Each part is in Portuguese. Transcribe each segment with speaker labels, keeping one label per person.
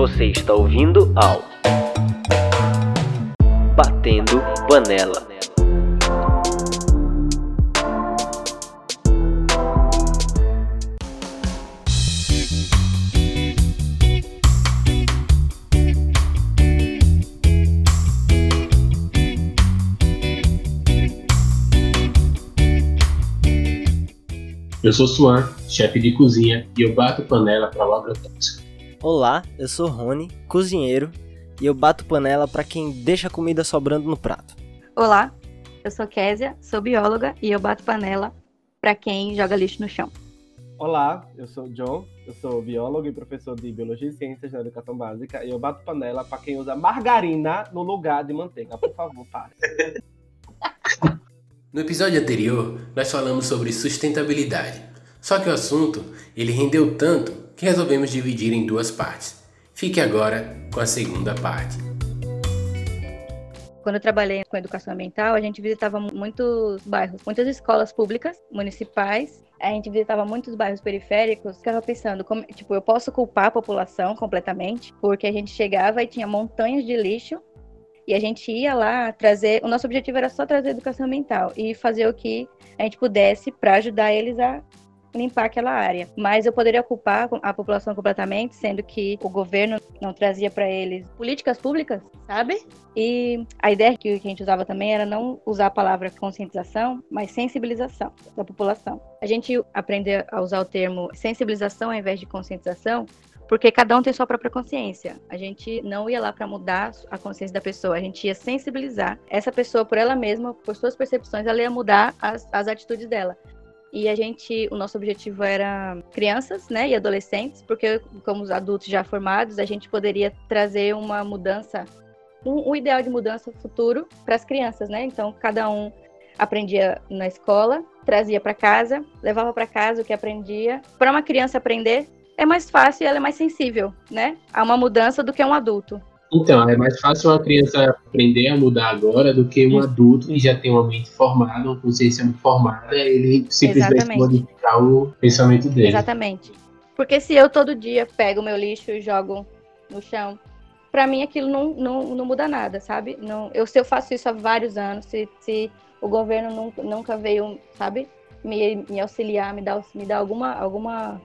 Speaker 1: Você está ouvindo ao Batendo Panela.
Speaker 2: Eu sou Suan, chefe de cozinha, e eu bato panela para o agrotóxico.
Speaker 3: Olá, eu sou Rony, cozinheiro, e eu bato panela para quem deixa a comida sobrando no prato.
Speaker 4: Olá, eu sou Késia, sou bióloga e eu bato panela para quem joga lixo no chão.
Speaker 5: Olá, eu sou John, eu sou biólogo e professor de Biologia e Ciências na Educação Básica e eu bato panela para quem usa margarina no lugar de manteiga. Por favor, pare.
Speaker 6: No episódio anterior, nós falamos sobre sustentabilidade. Só que o assunto, ele rendeu tanto que resolvemos dividir em duas partes. Fique agora com a segunda parte.
Speaker 4: Quando eu trabalhei com educação ambiental, a gente visitava muitos bairros, muitas escolas públicas, municipais. A gente visitava muitos bairros periféricos. Ficava pensando, como, tipo, eu posso culpar a população completamente, porque a gente chegava e tinha montanhas de lixo e a gente ia lá trazer. O nosso objetivo era só trazer educação ambiental e fazer o que a gente pudesse para ajudar eles a limpar aquela área. Mas eu poderia culpar a população completamente, sendo que o governo não trazia para eles políticas públicas, sabe? E a ideia que a gente usava também era não usar a palavra conscientização, mas sensibilização da população. A gente aprender a usar o termo sensibilização ao invés de conscientização porque cada um tem sua própria consciência. A gente não ia lá para mudar a consciência da pessoa, a gente ia sensibilizar essa pessoa por ela mesma, por suas percepções, ela ia mudar as, as atitudes dela. E a gente, o nosso objetivo era crianças, né, e adolescentes, porque como os adultos já formados, a gente poderia trazer uma mudança, um, um ideal de mudança futuro para as crianças, né? Então, cada um aprendia na escola, trazia para casa, levava para casa o que aprendia. Para uma criança aprender, é mais fácil e ela é mais sensível, né? A uma mudança do que um adulto.
Speaker 2: Então, é mais fácil uma criança aprender a mudar agora do que um adulto que já tem uma mente formada, uma consciência formada, ele simplesmente Exatamente. modificar o pensamento dele.
Speaker 4: Exatamente. Porque se eu todo dia pego o meu lixo e jogo no chão, para mim aquilo não, não, não muda nada, sabe? Não, eu, se eu faço isso há vários anos, se, se o governo nunca, nunca veio, sabe, me, me auxiliar, me dar, me dar alguma, alguma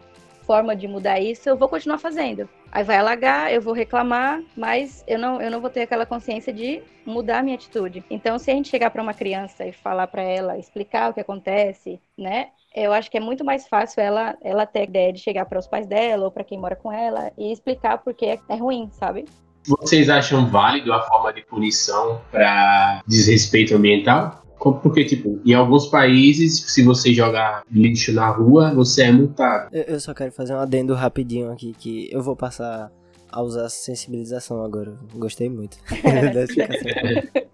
Speaker 4: forma de mudar isso, eu vou continuar fazendo. Aí vai alagar, eu vou reclamar, mas eu não, eu não vou ter aquela consciência de mudar a minha atitude. Então, se a gente chegar para uma criança e falar para ela, explicar o que acontece, né? Eu acho que é muito mais fácil ela, ela ter a ideia de chegar para os pais dela ou para quem mora com ela e explicar porque é, é ruim, sabe?
Speaker 2: Vocês acham válido a forma de punição para desrespeito ambiental? Porque, tipo, em alguns países, se você jogar lixo na rua, você é multado.
Speaker 3: Eu, eu só quero fazer um adendo rapidinho aqui, que eu vou passar a usar sensibilização agora. Gostei muito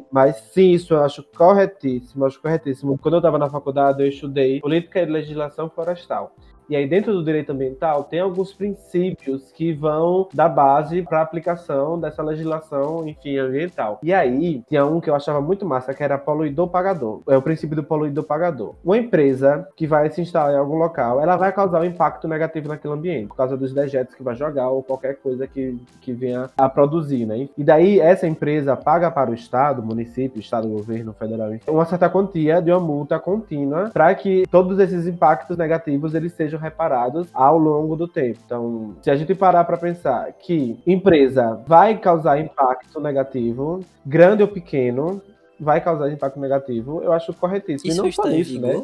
Speaker 5: Mas sim, isso eu acho corretíssimo, acho corretíssimo. Quando eu estava na faculdade, eu estudei política e legislação florestal. E aí, dentro do direito ambiental, tem alguns princípios que vão dar base para a aplicação dessa legislação, enfim, ambiental. E aí, tinha um que eu achava muito massa, que era poluidor pagador. É o princípio do poluidor pagador. Uma empresa que vai se instalar em algum local, ela vai causar um impacto negativo naquele ambiente, por causa dos dejetos que vai jogar ou qualquer coisa que, que venha a produzir, né? E daí, essa empresa paga para o Estado, município, Estado, governo, federal, uma certa quantia de uma multa contínua para que todos esses impactos negativos eles sejam reparados ao longo do tempo. Então, se a gente parar para pensar que empresa vai causar impacto negativo, grande ou pequeno, vai causar impacto negativo, eu acho corretíssimo.
Speaker 3: Isso e não só isso, né?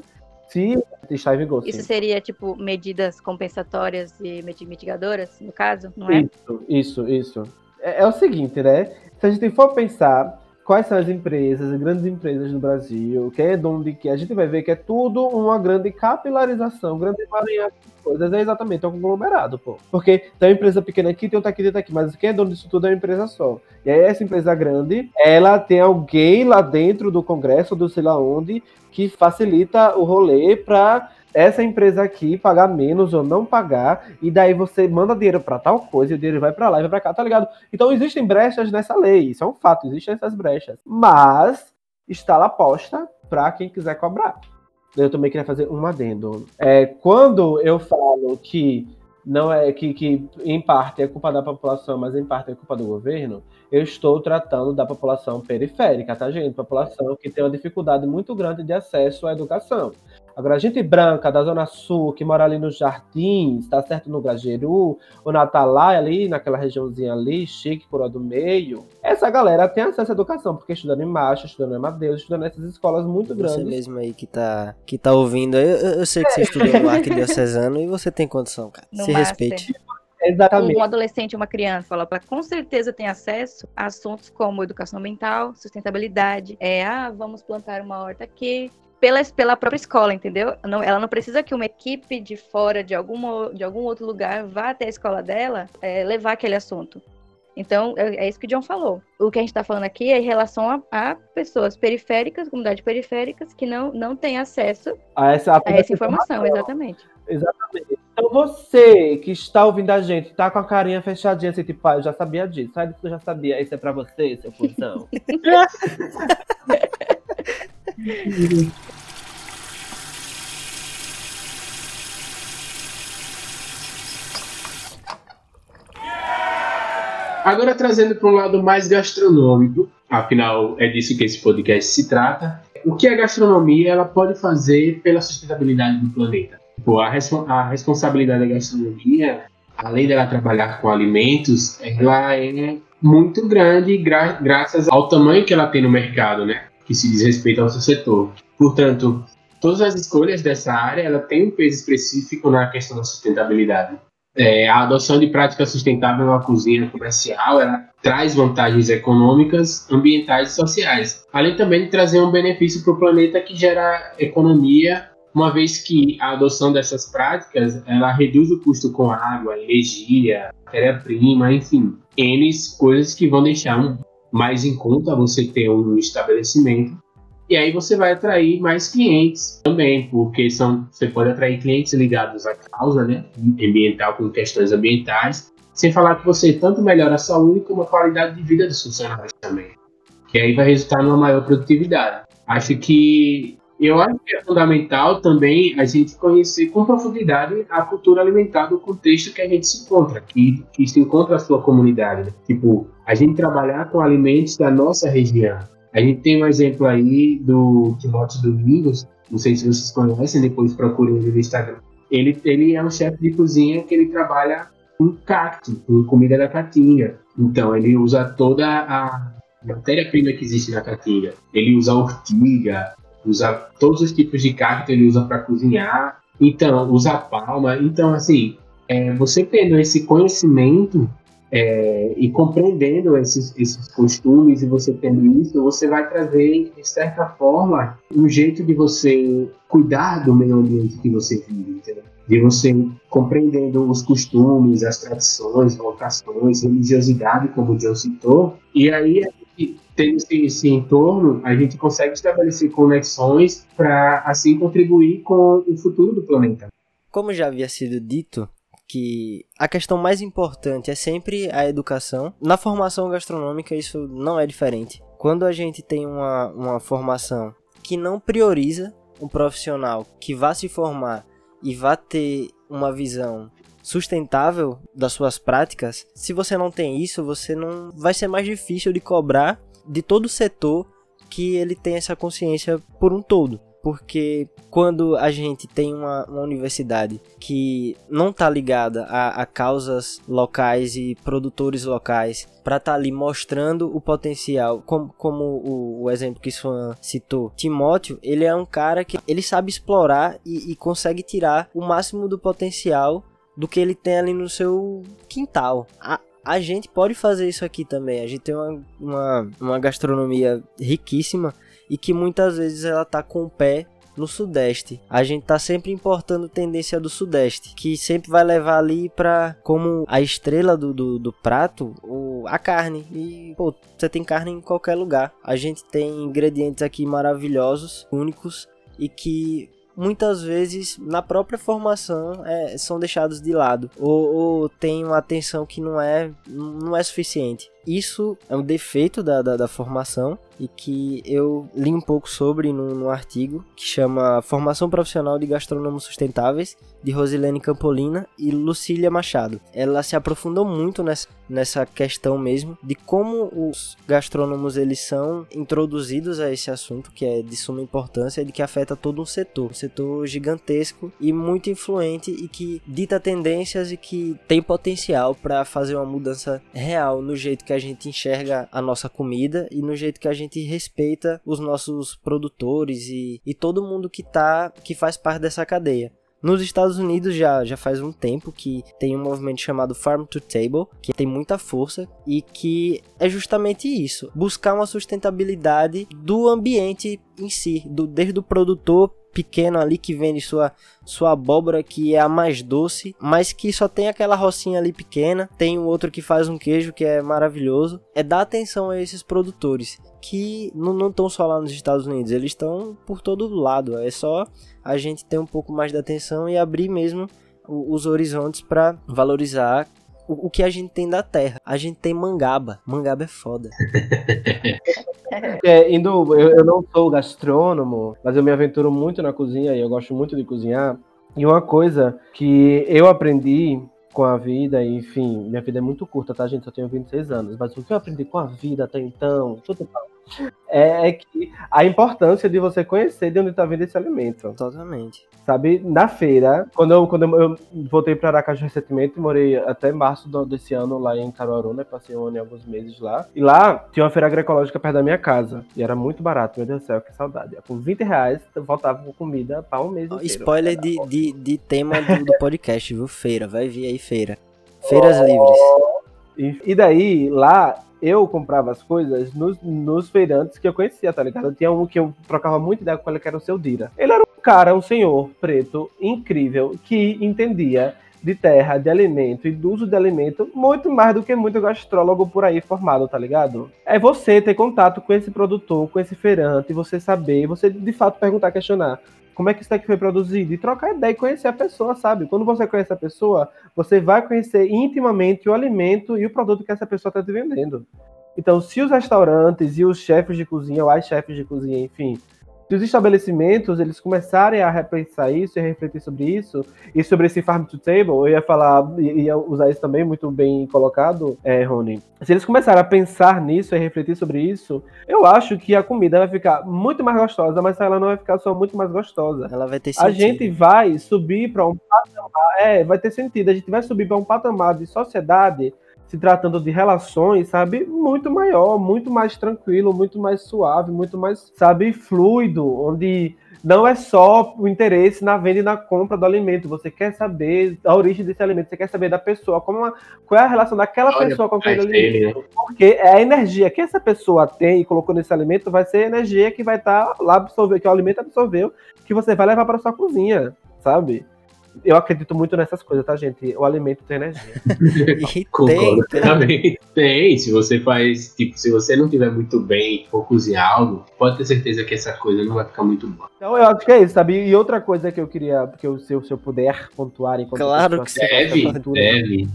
Speaker 5: Se está em vigor.
Speaker 4: Isso sim. seria, tipo, medidas compensatórias e mitigadoras, no caso, não é?
Speaker 5: Isso, isso, isso. É, é o seguinte, né? Se a gente for pensar quais são as empresas, as grandes empresas no Brasil, quem é dono de que, a gente vai ver que é tudo uma grande capilarização, grande emaranhado de coisas, é exatamente é um conglomerado, pô. Porque tem uma empresa pequena aqui, tem outra aqui, tem outra aqui, mas quem é dono disso tudo é uma empresa só. E aí essa empresa grande, ela tem alguém lá dentro do Congresso, do sei lá onde, que facilita o rolê para essa empresa aqui pagar menos ou não pagar, e daí você manda dinheiro para tal coisa, e o dinheiro vai para lá e vai para cá, tá ligado? Então existem brechas nessa lei, isso é um fato, existem essas brechas. Mas está lá posta para quem quiser cobrar. Eu também queria fazer um adendo. É, quando eu falo que não é que, que em parte é culpa da população, mas em parte é culpa do governo, eu estou tratando da população periférica, tá, gente? População que tem uma dificuldade muito grande de acesso à educação. Agora, a gente branca da Zona Sul, que mora ali nos Jardins, tá certo? No Gajeru, ou na Atalaia, ali, naquela regiãozinha ali, chique, por do meio, essa galera tem acesso à educação, porque estudando em Macho, estudando em Amadeus, estudando nessas escolas muito
Speaker 3: Você
Speaker 5: grandes.
Speaker 3: mesmo aí que tá, que tá ouvindo, eu, eu eu sei que você estudou no Arquidiocesano e você tem condição, cara.
Speaker 4: No
Speaker 3: Se
Speaker 4: Master.
Speaker 3: respeite.
Speaker 5: Exatamente.
Speaker 4: Um adolescente, uma criança, fala para com certeza tem acesso a assuntos como educação ambiental, sustentabilidade, é, ah, vamos plantar uma horta aqui, pela, pela própria escola, entendeu? Não- ela não precisa que uma equipe de fora, de, alguma, de algum outro lugar, vá até a escola dela é, levar aquele assunto. Então, é, é isso que o John falou. O que a gente está falando aqui é em relação a, a pessoas periféricas, comunidades periféricas, que não, não têm acesso
Speaker 5: A essa,
Speaker 4: a essa informação, exatamente.
Speaker 5: Exatamente. Então você que está ouvindo a gente, tá com a carinha fechadinha, assim, tipo, ah, eu já sabia disso. Sai disso que eu já sabia. Isso é pra você, seu cuzão.
Speaker 2: Agora trazendo para um lado mais gastronômico, afinal é disso que esse podcast se trata. O que a gastronomia ela pode fazer pela sustentabilidade do planeta? Tipo, a, a responsabilidade da gastronomia, além dela trabalhar com alimentos, ela é muito grande gra- graças ao tamanho que ela tem no mercado, né? Que se diz respeito ao seu setor. Portanto, todas as escolhas dessa área ela tem um peso específico na questão da sustentabilidade. É, a adoção de práticas sustentáveis na cozinha comercial ela traz vantagens econômicas, ambientais e sociais, além também de trazer um benefício para o planeta que gera economia, uma vez que a adoção dessas práticas ela reduz o custo com água, energia, matéria-prima, enfim, N coisas que vão deixar um- mais em conta você ter um estabelecimento e aí você vai atrair mais clientes também, porque são, você pode atrair clientes ligados à causa né, ambiental, com questões ambientais, sem falar que você tanto melhora a saúde como a qualidade de vida dos funcionários também. Que aí vai resultar numa maior produtividade. Acho que eu acho que é fundamental também a gente conhecer com profundidade a cultura alimentar do contexto que a gente se encontra, que, que se encontra a sua comunidade. né? Tipo, a gente trabalhar com alimentos da nossa região. A gente tem um exemplo aí do Timóteo Domingos, não sei se vocês conhecem, depois procurem no Instagram. Ele, ele é um chefe de cozinha que ele trabalha com cacto, com comida da caatinga. Então, ele usa toda a matéria-prima que existe na caatinga. Ele usa ortiga, usa todos os tipos de cacto, ele usa para cozinhar. Então, usa palma. Então, assim, é, você tendo esse conhecimento é, e compreendendo esses, esses costumes e você tendo isso, você vai trazer, de certa forma, um jeito de você cuidar do meio ambiente que você vive, entendeu? De você compreendendo os costumes, as tradições, vocações, religiosidade, como o John citou, e aí gente, tendo esse, esse entorno, a gente consegue estabelecer conexões para assim contribuir com o futuro do planeta.
Speaker 3: Como já havia sido dito, que a questão mais importante é sempre a educação. Na formação gastronômica isso não é diferente. Quando a gente tem uma, uma formação que não prioriza um profissional que vá se formar e vá ter uma visão sustentável das suas práticas, se você não tem isso, você não vai ser mais difícil de cobrar de todo o setor que ele tem essa consciência por um todo porque quando a gente tem uma, uma universidade que não está ligada a, a, causas locais e produtores locais para estar tá ali mostrando o potencial, como, como o, o, exemplo que Swan citou, Timóteo, ele é um cara que ele sabe explorar e, e consegue tirar o máximo do potencial do que ele tem ali no seu quintal. A, a gente pode fazer isso aqui também. A gente tem uma, uma, uma gastronomia riquíssima e que muitas vezes ela tá com o pé no sudeste. A gente tá sempre importando tendência do sudeste, que sempre vai levar ali para como a estrela do, do, do, prato, o, a carne. E pô, você tem carne em qualquer lugar. A gente tem ingredientes aqui maravilhosos, únicos e que muitas vezes na própria formação é, são deixados de lado. Ou, ou tem uma atenção que não é não é suficiente isso é um defeito da, da, da formação e que eu li um pouco sobre num, num, artigo que chama Formação Profissional de Gastrônomos Sustentáveis, de Rosilene Campolina e Lucília Machado. Ela se aprofundou muito nessa, nessa questão mesmo de como os gastrônomos eles são introduzidos a esse assunto que é de suma importância e que afeta todo um setor, um setor gigantesco e muito influente e que dita tendências e que tem potencial para fazer uma mudança real no jeito que a gente enxerga a nossa comida e no jeito que a gente respeita os nossos produtores e, e todo mundo que tá que faz parte dessa cadeia. Nos Estados Unidos já, já faz um tempo que tem um movimento chamado Farm to Table, que tem muita força e que é justamente isso: buscar uma sustentabilidade do ambiente em si, do, desde o produtor pequeno ali que vende sua, sua abóbora que é a mais doce, mas que só tem aquela rocinha ali pequena. Tem um outro que faz um queijo que é maravilhoso. É dar atenção a esses produtores que não estão só lá nos Estados Unidos, eles estão por todo lado. É só a gente ter um pouco mais de atenção e abrir mesmo os horizontes para valorizar o, o, que a gente tem da terra. A gente tem mangaba. Mangaba é foda.
Speaker 5: É, indo, eu, eu não sou gastrônomo, mas eu me aventuro muito na cozinha e eu gosto muito de cozinhar. E uma coisa que eu aprendi com a vida, enfim, minha vida é muito curta, tá, gente? Eu tenho 26 anos, mas o que eu aprendi com a vida até então, tudo é, é que a importância de você conhecer de onde está vindo esse alimento.
Speaker 3: Totalmente.
Speaker 5: Sabe, na feira, quando eu, quando eu voltei para Aracaju recentemente, morei até março do, desse ano lá em Caruaru, né? Passei um ano e alguns meses lá. E lá tinha uma feira agroecológica perto da minha casa. E era muito barato, meu Deus do céu, que saudade. Com 20 reais, eu voltava com comida para um mês inteiro.
Speaker 3: Spoiler de, de, de, tema do, do podcast, viu? Feira, vai vir aí feira. Feiras oh. livres.
Speaker 5: E daí, lá, eu comprava as coisas nos, nos feirantes que eu conhecia, tá ligado? Tinha um que eu trocava muito ideia com ele, que era o seu Dira. Ele era um cara, um senhor preto, incrível, que entendia de terra, de alimento e do uso de alimento muito mais do que muito gastrólogo por aí formado, tá ligado? É você ter contato com esse produtor, com esse feirante, você saber, você de fato perguntar, questionar como é que isso aqui foi produzido e trocar ideia e conhecer a pessoa, sabe? Quando você conhece a pessoa, você vai conhecer intimamente o alimento e o produto que essa pessoa está te vendendo. Então, se os restaurantes e os chefes de cozinha, ou as chefes de cozinha, enfim, se os estabelecimentos eles começarem a repensar isso e a refletir sobre isso, e sobre esse farm to table, eu ia falar, ia usar isso também muito bem colocado, é, Rony. Se eles começarem a pensar nisso e refletir sobre isso, eu acho que a comida vai ficar muito mais gostosa, mas ela não vai ficar só muito mais gostosa.
Speaker 3: Ela vai ter sentido.
Speaker 5: A gente vai subir para um patamar, é, vai ter sentido, a gente vai subir para um patamar de sociedade se tratando de relações, sabe, muito maior, muito mais tranquilo, muito mais suave, muito mais, sabe, fluido, onde não é só o interesse na venda e na compra do alimento. Você quer saber a origem desse alimento, você quer saber da pessoa, como uma, qual é a relação daquela Olha, pessoa com aquele alimento. Né? Porque é a energia que essa pessoa tem e colocou nesse alimento vai ser a energia que vai estar tá lá absorver, que o alimento absorveu, que você vai levar para sua cozinha, sabe? Eu acredito muito nessas coisas, tá, gente? O alimento tem energia.
Speaker 2: Concordo tem, também. Tem, se você faz, tipo, se você não tiver muito bem for cozinhar algo, pode ter certeza que essa coisa não vai ficar muito boa.
Speaker 5: Então eu acho que é isso, sabe? E outra coisa que eu queria, que eu, se, eu, se eu puder pontuar enquanto
Speaker 3: Claro que
Speaker 2: deve, deve.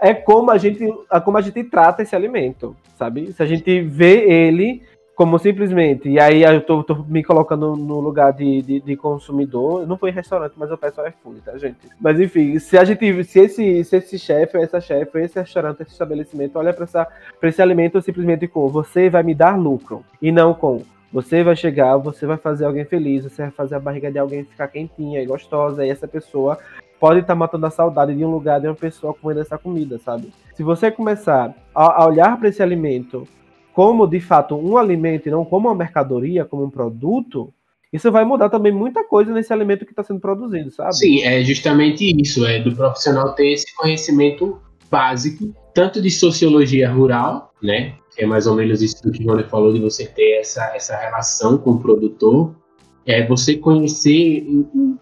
Speaker 5: é como a gente, como a gente trata esse alimento, sabe? Se a gente vê ele como simplesmente, e aí eu tô, tô me colocando no lugar de, de, de, consumidor, não foi em restaurante, mas eu peço iFood, tá, gente? Mas enfim, se a gente, se esse, se esse chefe, essa chefe, esse restaurante, esse estabelecimento olha para esse alimento simplesmente com você vai me dar lucro, e não com você vai chegar, você vai fazer alguém feliz, você vai fazer a barriga de alguém ficar quentinha e gostosa, e essa pessoa pode estar tá matando a saudade de um lugar, de uma pessoa comendo essa comida, sabe? Se você começar a, a olhar para esse alimento como de fato um alimento e não como uma mercadoria, como um produto, isso vai mudar também muita coisa nesse alimento que está sendo produzido, sabe?
Speaker 2: Sim, é justamente isso, é do profissional ter esse conhecimento básico, tanto de sociologia rural, né? Que é mais ou menos isso que o Rony falou, de você ter essa, essa relação com o produtor, é você conhecer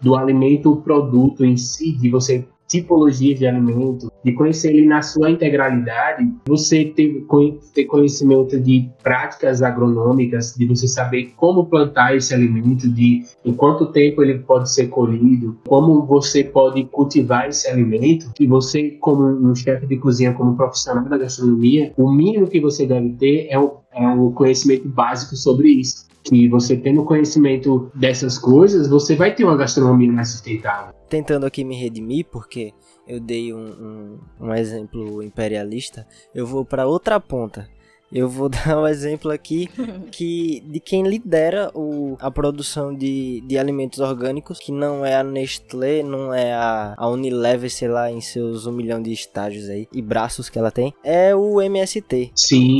Speaker 2: do alimento o produto em si, de você tipologias de alimento, de conhecer ele na sua integralidade, você ter, ter conhecimento de práticas agronômicas, de você saber como plantar esse alimento, de em quanto tempo ele pode ser colhido, como você pode cultivar esse alimento, que você, como um chefe de cozinha, como profissional da gastronomia, o mínimo que você deve ter é o, é o conhecimento básico sobre isso que você tendo conhecimento dessas coisas, você vai ter uma gastronomia mais sustentável.
Speaker 3: Tentando aqui me redimir, porque eu dei um, um, um exemplo imperialista, eu vou para outra ponta. Eu vou dar um exemplo aqui que de quem lidera o, a produção de, de alimentos orgânicos, que não é a Nestlé, não é a, a Unilever, sei lá, em seus um milhão de estágios aí e braços que ela tem, é o MST.
Speaker 2: Sim.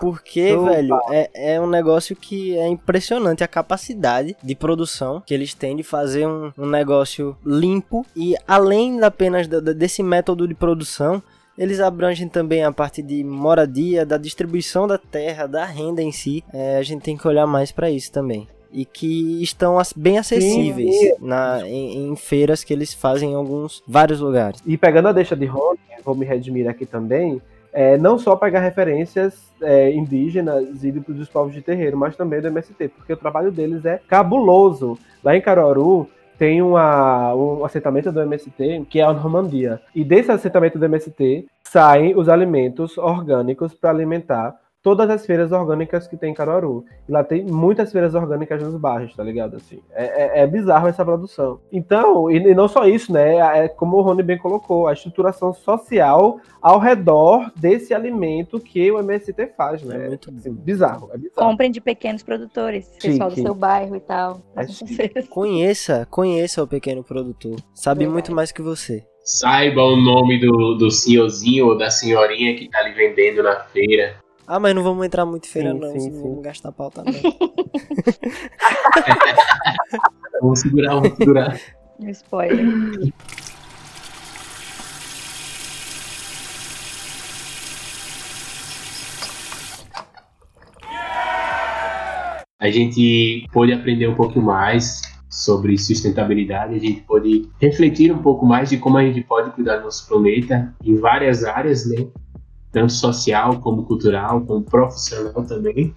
Speaker 3: Porque, porque velho, é, é um negócio que é impressionante a capacidade de produção que eles têm de fazer um, um negócio limpo e além apenas desse método de produção, eles abrangem também a parte de moradia, da distribuição da terra, da renda em si. É, a gente tem que olhar mais para isso também. E que estão bem acessíveis Sim, na, em, em, feiras que eles fazem em alguns vários lugares.
Speaker 5: E pegando a deixa de Rony, vou me redimir aqui também, é, não só pegar referências é, indígenas e dos povos de terreiro, mas também do MST, porque o trabalho deles é cabuloso. Lá em Caruaru, tem uma, um assentamento do MST que é a Normandia. E desse assentamento do MST saem os alimentos orgânicos para alimentar todas as feiras orgânicas que tem em Caruaru. E lá tem muitas feiras orgânicas nos bairros, tá ligado? Assim, é, é, é bizarro essa produção. Então, e, e, não só isso, né? É, é como o Rony bem colocou, a estruturação social ao redor desse alimento que o MST faz, né? É muito assim, bizarro, é bizarro.
Speaker 4: Comprem de pequenos produtores, pessoal do seu bairro e tal.
Speaker 3: É conheça, conheça o pequeno produtor. Sabe muito mais que você
Speaker 2: saiba o nome do, do senhorzinho ou da senhorinha que tá ali vendendo na feira.
Speaker 3: Ah, mas não vamos entrar muito feira, sim, não. Sim, sim. Vamos gastar pauta, não.
Speaker 2: vamos segurar, vamos segurar.
Speaker 4: Spoiler.
Speaker 2: A gente pôde aprender um pouco mais sobre sustentabilidade, a gente pôde refletir um pouco mais de como a gente pode cuidar do nosso planeta em várias áreas, né? Tanto social como cultural, como profissional também.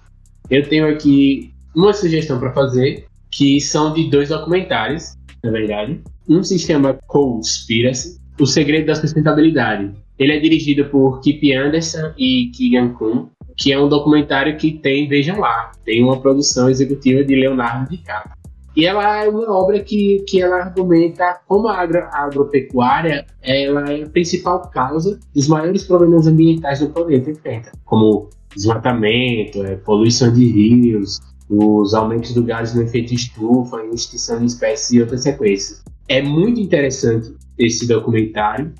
Speaker 2: Eu tenho aqui uma sugestão para fazer, que são de dois documentários, na verdade. Um se chama Conspiracy, O Segredo da Sustentabilidade. Ele é dirigido por Kip Anderson e Keegan Kuhn, que é um documentário que tem, vejam lá, tem uma produção executiva de Leonardo DiCaprio. E ela é uma obra que, que ela argumenta como a, agro, a agropecuária ela é a principal causa dos maiores problemas ambientais do planeta enfrenta, como desmatamento, é, poluição de rios, os aumentos do gás no efeito estufa, extinção de espécies e outras sequências. É muito interessante esse documentário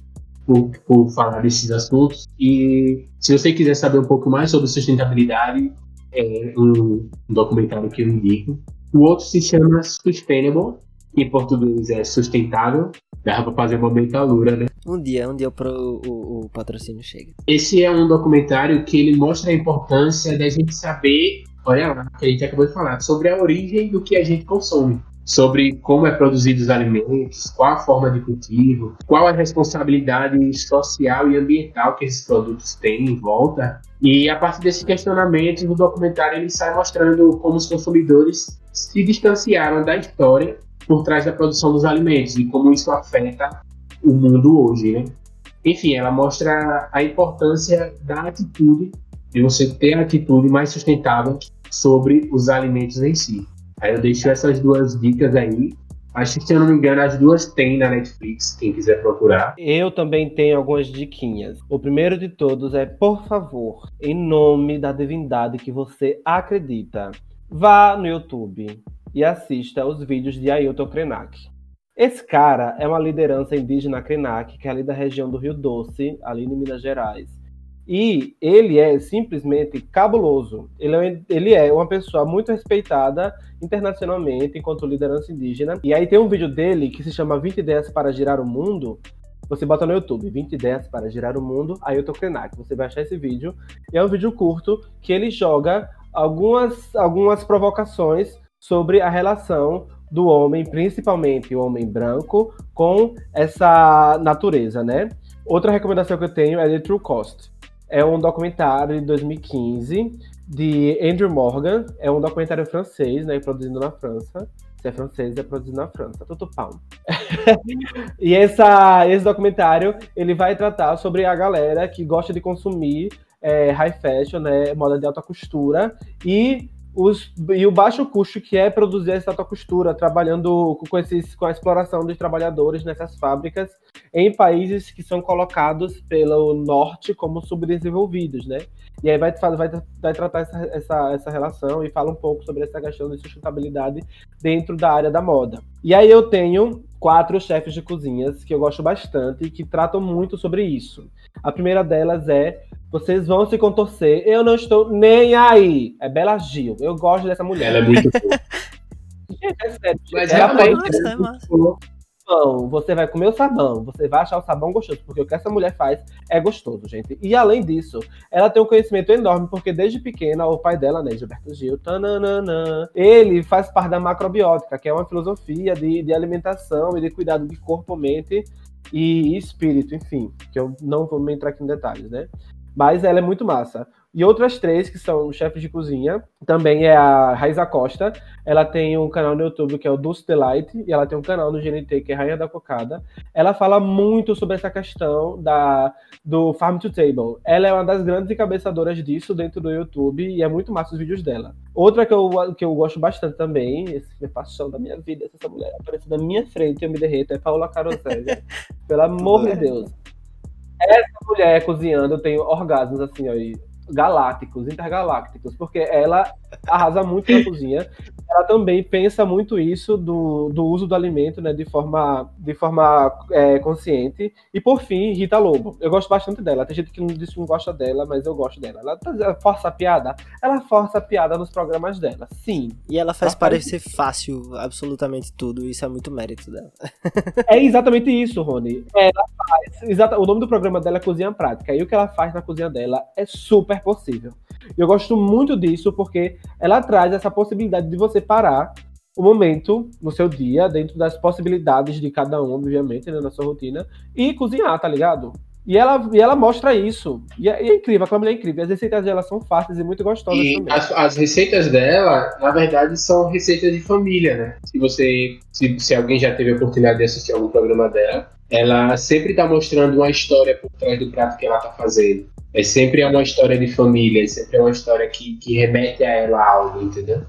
Speaker 2: por, por falar desses assuntos e se você quiser saber um pouco mais sobre sustentabilidade, é um, um documentário que eu indico. O outro se chama Sustainable, que em português é sustentável. Dá pra fazer uma mentalura, né?
Speaker 3: Um dia, um dia pro, o, o patrocínio chega.
Speaker 2: Esse é um documentário que ele mostra a importância da gente saber, olha lá, que a gente acabou de falar, sobre a origem do que a gente consome sobre como é produzido os alimentos, qual a forma de cultivo, qual a responsabilidade social e ambiental que esses produtos têm em volta. E a partir desse questionamento, no documentário ele sai mostrando como os consumidores se distanciaram da história por trás da produção dos alimentos e como isso afeta o mundo hoje, né? Enfim, ela mostra a importância da atitude, de você ter a atitude mais sustentável sobre os alimentos em si. Aí eu deixo essas duas dicas aí. Acho que, se eu não me engano, as duas tem na Netflix, quem quiser procurar.
Speaker 5: Eu também tenho algumas diquinhas. O primeiro de todos é, por favor, em nome da divindade que você acredita, vá no YouTube e assista os vídeos de Ailton Krenak. Esse cara é uma liderança indígena Krenak, que é ali da região do Rio Doce, ali em Minas Gerais. E ele é simplesmente cabuloso. Ele é, ele é uma pessoa muito respeitada internacionalmente enquanto liderança indígena. E aí tem um vídeo dele que se chama 20 ideias para girar o mundo. Você bota no YouTube 20 ideias para girar o mundo, tô Krenak. Você vai achar esse vídeo. E é um vídeo curto que ele joga algumas, algumas provocações sobre a relação do homem, principalmente o homem branco, com essa natureza, né? Outra recomendação que eu tenho é The True Cost. É um documentário de 2015 de Andrew Morgan. É um documentário francês, né? Produzido na França. Se é francês, é produzido na França. Tudo pau. e essa, esse documentário, ele vai tratar sobre a galera que gosta de consumir é, high fashion, né? Moda de alta costura. E os, e o baixo custo que é produzir essa alta costura, trabalhando com, esses, com a exploração dos trabalhadores nessas fábricas em países que são colocados pelo norte como subdesenvolvidos, né? E aí vai, vai, vai tratar essa, essa, essa relação e fala um pouco sobre essa questão de sustentabilidade dentro da área da moda. E aí eu tenho quatro chefes de cozinhas que eu gosto bastante e que tratam muito sobre isso. A primeira delas é vocês vão se contorcer. Eu não estou nem aí. É Bela Gil. Eu gosto dessa mulher.
Speaker 2: Ela é muito boa.
Speaker 5: Gente, é sério.
Speaker 2: Mas
Speaker 5: ela
Speaker 2: realmente,
Speaker 3: é massa.
Speaker 5: Sabão, você vai comer o sabão, você vai achar o sabão gostoso, porque o que essa mulher faz é gostoso, gente. E além disso, ela tem um conhecimento enorme, porque desde pequena, o pai dela, né, Gilberto Gil, tananana, ele faz parte da macrobiótica, que é uma filosofia de, de alimentação e de cuidado de corpo, mente e espírito, enfim, que eu não vou entrar aqui em detalhes, né? Mas ela é muito massa. E outras três, que são chefes de cozinha, também é a Raiza Costa. Ela tem um canal no YouTube que é o Dulce Delight, e ela tem um canal no GNT que é Rainha da Cocada. Ela fala muito sobre essa questão da, do Farm to Table. Ela é uma das grandes encabeçadoras disso dentro do YouTube, e é muito massa os vídeos dela. Outra que eu, que eu gosto bastante também, esse é paixão da minha vida, essa mulher aparece na minha frente e eu me derreto, é Paula Caroselli. Pelo amor de Deus. Essa mulher cozinhando tem orgasmos assim, ó, e galácticos, intergalácticos, porque ela arrasa muito na cozinha. Ela também pensa muito isso do, do uso do alimento, né, de forma, de forma é, consciente. E por fim, Rita Lobo. Eu gosto bastante dela. Tem gente que não diz que não gosta dela, mas eu gosto dela. Ela, ela força a piada. Ela força a piada nos programas dela. Sim.
Speaker 3: E ela faz
Speaker 5: Ela faz
Speaker 3: parecer fácil absolutamente tudo, isso é muito mérito dela.
Speaker 5: É exatamente isso, Rony. Ela faz. Exata, o nome do programa dela é Cozinha Prática. E o que ela faz na cozinha dela é super possível. E eu gosto muito disso porque ela traz essa possibilidade de você parar o momento no seu dia, dentro das possibilidades de cada um, obviamente, né, na sua rotina, e cozinhar, tá ligado? E ela, e ela mostra isso. E é, e é incrível, aquela mulher é incrível. As receitas dela são fáceis e muito gostosas
Speaker 2: E
Speaker 5: também.
Speaker 2: as, as receitas dela, na verdade, são receitas de família, né? Se você. Se, se alguém já teve a oportunidade de assistir algum programa dela, ela sempre tá mostrando uma história por trás do prato que ela tá fazendo. É sempre uma história de família, é sempre uma história que, que remete a ela algo, entendeu?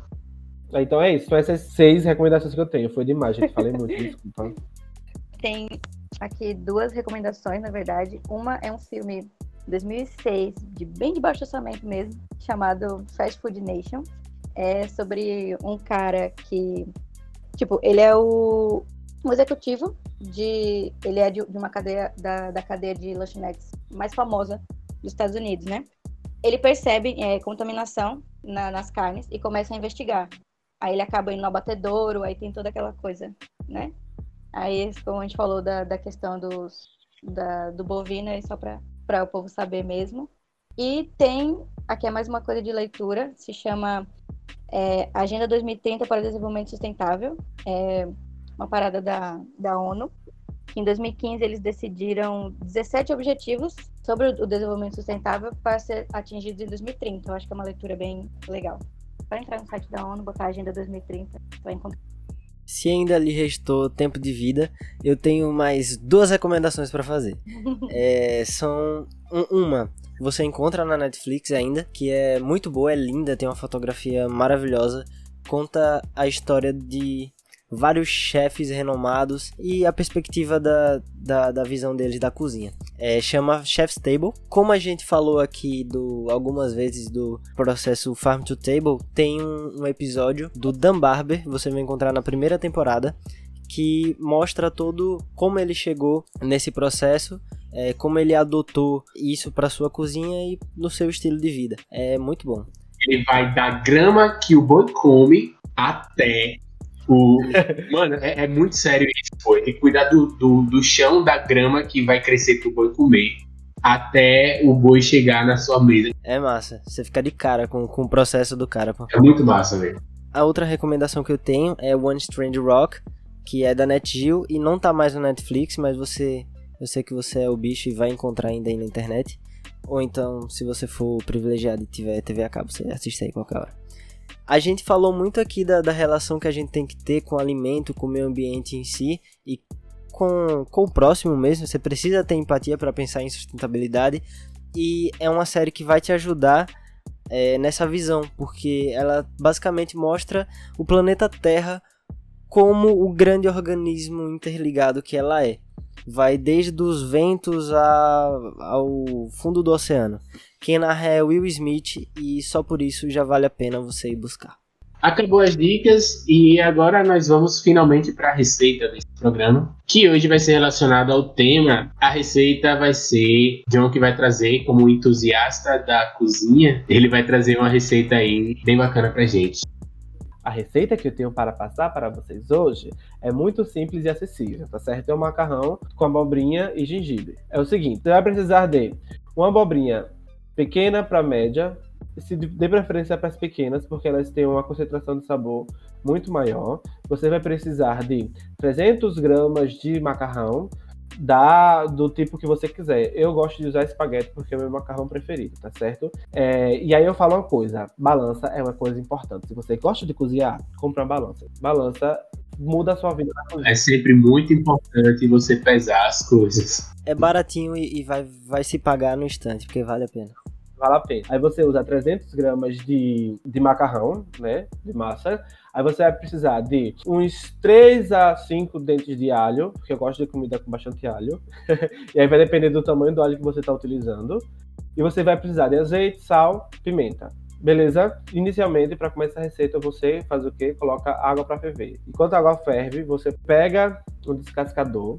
Speaker 5: Então é isso. São essas seis recomendações que eu tenho. Foi demais, gente. Falei muito, desculpa.
Speaker 4: Tem aqui duas recomendações, na verdade. Uma é um filme 2006, de bem de baixo orçamento mesmo, chamado Fast Food Nation. É sobre um cara que, tipo, ele é o um executivo de, ele é de, de uma cadeia da, da cadeia de lanchonetes mais famosa dos Estados Unidos, né? Ele percebe é, contaminação na- nas carnes e começa a investigar. Aí ele acaba indo no abatedouro, aí tem toda aquela coisa, né? Aí, como a gente falou da, da questão dos, da, do bovino, é só para o povo saber mesmo. E tem, aqui é mais uma coisa de leitura, se chama é, Agenda 2030 para o Desenvolvimento Sustentável. É uma parada da, da ONU. Em 2015, eles decidiram 17 objetivos sobre o desenvolvimento sustentável para ser atingidos em 2030. Eu acho que é uma leitura bem legal. Para entrar no site da ONU, botar Agenda 2030, você vai encontrar.
Speaker 3: Se ainda lhe restou tempo de vida, eu tenho mais duas recomendações para fazer. É, são um- uma, você encontra na Netflix ainda, que é muito boa, é linda, tem uma fotografia maravilhosa, conta a história de vários chefes renomados e a perspectiva da, da, da visão deles da cozinha. É, chama Chef's Table. Como a gente falou aqui do, algumas vezes do processo Farm to Table, tem um, um episódio do Dan Barber, você vai encontrar na primeira temporada, que mostra todo como ele chegou nesse processo, é, como ele adotou isso para sua cozinha e no seu estilo de vida. É muito bom.
Speaker 2: Ele vai da grama que o boi come até o. Mano, é, é muito sério isso, pô. Ele cuidar do, do, do chão da grama que vai crescer pro boi comer até o boi chegar na sua mesa.
Speaker 3: É massa. Você fica de cara com, com o processo do cara, pô.
Speaker 2: É muito massa, velho.
Speaker 3: A outra recomendação que eu tenho é One Strange Rock, que é da NetGeo e não tá mais no Netflix, mas você, eu sei que você é o bicho e vai encontrar ainda aí na internet. Ou então, se você for privilegiado e tiver TV a cabo, você assiste aí qualquer hora. A gente falou muito aqui da, da relação que a gente tem que ter com o alimento, com o meio ambiente em si e com, com o próximo mesmo. Você precisa ter empatia para pensar em sustentabilidade e é uma série que vai te ajudar é, nessa visão, porque ela basicamente mostra o planeta Terra como o grande organismo interligado que ela é. Vai desde os ventos a, ao fundo do oceano. Quem narra é Will Smith e só por isso já vale a pena você ir buscar.
Speaker 2: Acabou as dicas e agora nós vamos finalmente para a receita desse programa, que hoje vai ser relacionada ao tema. A receita vai ser John que vai trazer como entusiasta da cozinha, ele vai trazer uma receita aí bem bacana pra gente.
Speaker 5: A receita que eu tenho para passar para vocês hoje é muito simples e acessível, tá certo? É um macarrão com abobrinha e gengibre. É o seguinte, você vai precisar de uma abobrinha pequena para média, se dê preferência para as pequenas, porque elas têm uma concentração de sabor muito maior. Você vai precisar de 300 gramas de macarrão, da, do tipo que você quiser. Eu gosto de usar espaguete porque é o meu macarrão preferido, tá certo? É, e aí eu falo uma coisa: balança é uma coisa importante. Se você gosta de cozinhar, compra uma balança. Balança muda a sua vida na cozinha.
Speaker 2: É sempre muito importante você pesar as coisas.
Speaker 3: É baratinho e, e vai, vai se pagar no instante, porque vale a pena
Speaker 5: vale a pena. Aí você usa 300 gramas de, de macarrão, né, de massa. Aí você vai precisar de uns 3 a 5 dentes de alho, porque eu gosto de comida com bastante alho. e aí vai depender do tamanho do alho que você está utilizando. E você vai precisar de azeite, sal, pimenta. Beleza? Inicialmente, para começar a receita, você faz o quê? Coloca água para ferver. Enquanto a água ferve, você pega um descascador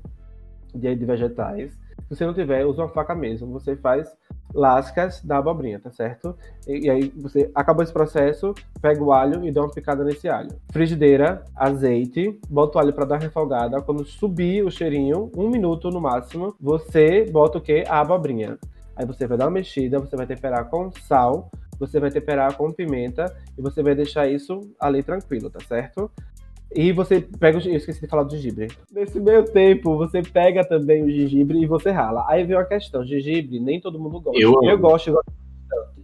Speaker 5: de, de vegetais. Se você não tiver, usa uma faca mesmo. Você faz lascas da abobrinha, tá certo? E, e, aí você acabou esse processo, pega o alho e dá uma picada nesse alho. Frigideira, azeite, bota o alho para dar refogada. Quando subir o cheirinho, um minuto no máximo, você bota o que? A abobrinha. Aí você vai dar uma mexida, você vai temperar com sal, você vai temperar com pimenta e você vai deixar isso ali tranquilo, tá certo? E você pega o. Eu esqueci de falar do gengibre. Nesse meio tempo, você pega também o gengibre e você rala. Aí vem uma questão: gengibre, nem todo mundo gosta.
Speaker 2: Eu,
Speaker 5: eu gosto, eu gosto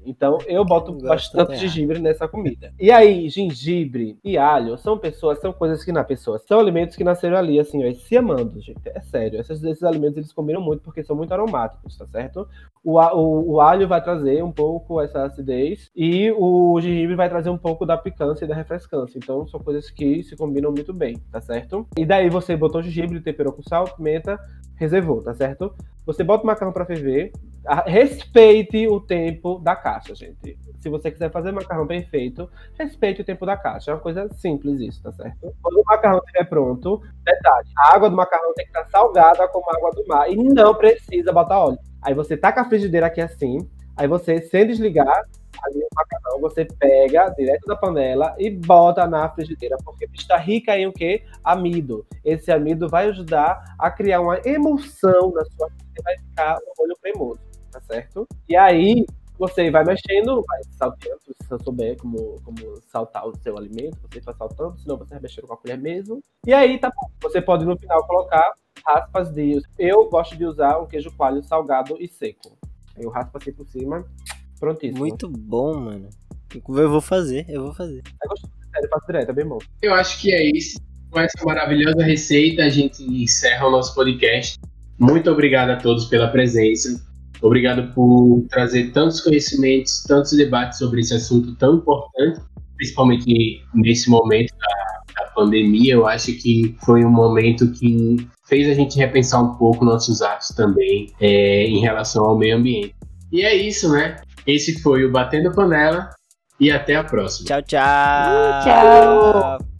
Speaker 5: então eu boto bastante gengibre nessa comida. E aí, gengibre e alho são pessoas, são coisas que na pessoa, são alimentos que nasceram ali, assim, ó, se amando, gente. É sério. Esses, esses alimentos eles combinam muito porque são muito aromáticos, tá certo? O, o, o, alho vai trazer um pouco essa acidez e o gengibre vai trazer um pouco da picância e da refrescância. Então são coisas que se combinam muito bem, tá certo? E daí você botou gengibre, temperou com sal, pimenta, reservou, tá certo? Você bota o macarrão para ferver, respeite o tempo da caixa, gente. Se você quiser fazer macarrão bem feito, respeite o tempo da caixa. É uma coisa simples isso, tá certo? Quando o macarrão estiver pronto, detalhe, a água do macarrão tem que estar salgada como a água do mar e não precisa botar óleo. Aí você taca a frigideira aqui assim, aí você, sem desligar, ali o macarrão, você pega direto da panela e bota na frigideira, porque está rica em o quê? Amido. Esse amido vai ajudar a criar uma emulsão na sua e vai ficar um molho cremoso, tá certo? E aí, você vai mexendo, vai salteando, se você souber como, como saltar o seu alimento, você vai saltando, senão você vai mexendo com a colher mesmo. E aí, tá bom. Você pode no final colocar raspas de. Eu gosto de usar um queijo coalho salgado e seco. Aí eu raspo assim por cima, prontíssimo.
Speaker 3: Muito bom, mano. Eu vou fazer, eu vou fazer.
Speaker 5: É gostoso, sério, faço direto, é bem bom.
Speaker 2: Eu acho que é isso. Com essa maravilhosa receita, a gente encerra o nosso podcast. Muito obrigado a todos pela presença. Obrigado por trazer tantos conhecimentos, tantos debates sobre esse assunto tão importante, principalmente nesse momento da, da pandemia. Eu acho que foi um momento que fez a gente repensar um pouco nossos atos também é, em relação ao meio ambiente. E é isso, né? Esse foi o Batendo Panela e até a próxima.
Speaker 3: Tchau, tchau.
Speaker 4: tchau.